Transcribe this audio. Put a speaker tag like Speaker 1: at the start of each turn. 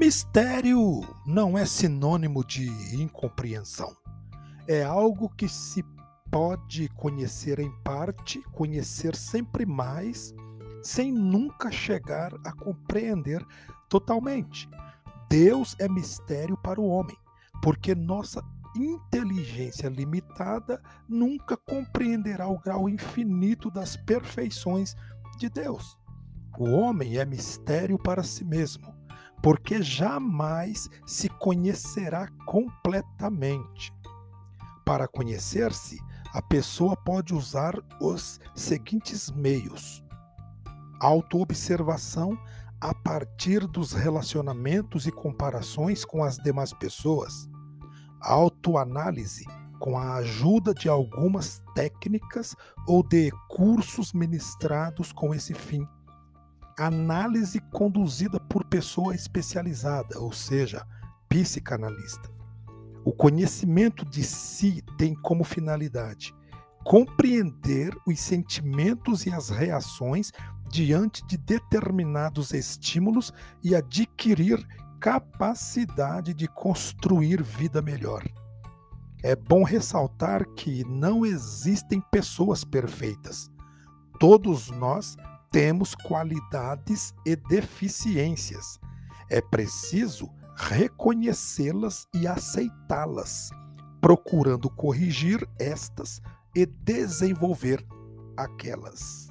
Speaker 1: Mistério não é sinônimo de incompreensão. É algo que se pode conhecer em parte, conhecer sempre mais, sem nunca chegar a compreender totalmente. Deus é mistério para o homem, porque nossa inteligência limitada nunca compreenderá o grau infinito das perfeições de Deus. O homem é mistério para si mesmo, porque jamais se conhecerá completamente. Para conhecer-se, a pessoa pode usar os seguintes meios: autoobservação a partir dos relacionamentos e comparações com as demais pessoas, autoanálise com a ajuda de algumas técnicas ou de cursos ministrados com esse fim, análise conduzida por pessoa especializada, ou seja, psicanalista. O conhecimento de si tem como finalidade compreender os sentimentos e as reações diante de determinados estímulos e adquirir capacidade de construir vida melhor. É bom ressaltar que não existem pessoas perfeitas. Todos nós temos qualidades e deficiências. É preciso reconhecê-las e aceitá-las, procurando corrigir estas e desenvolver aquelas.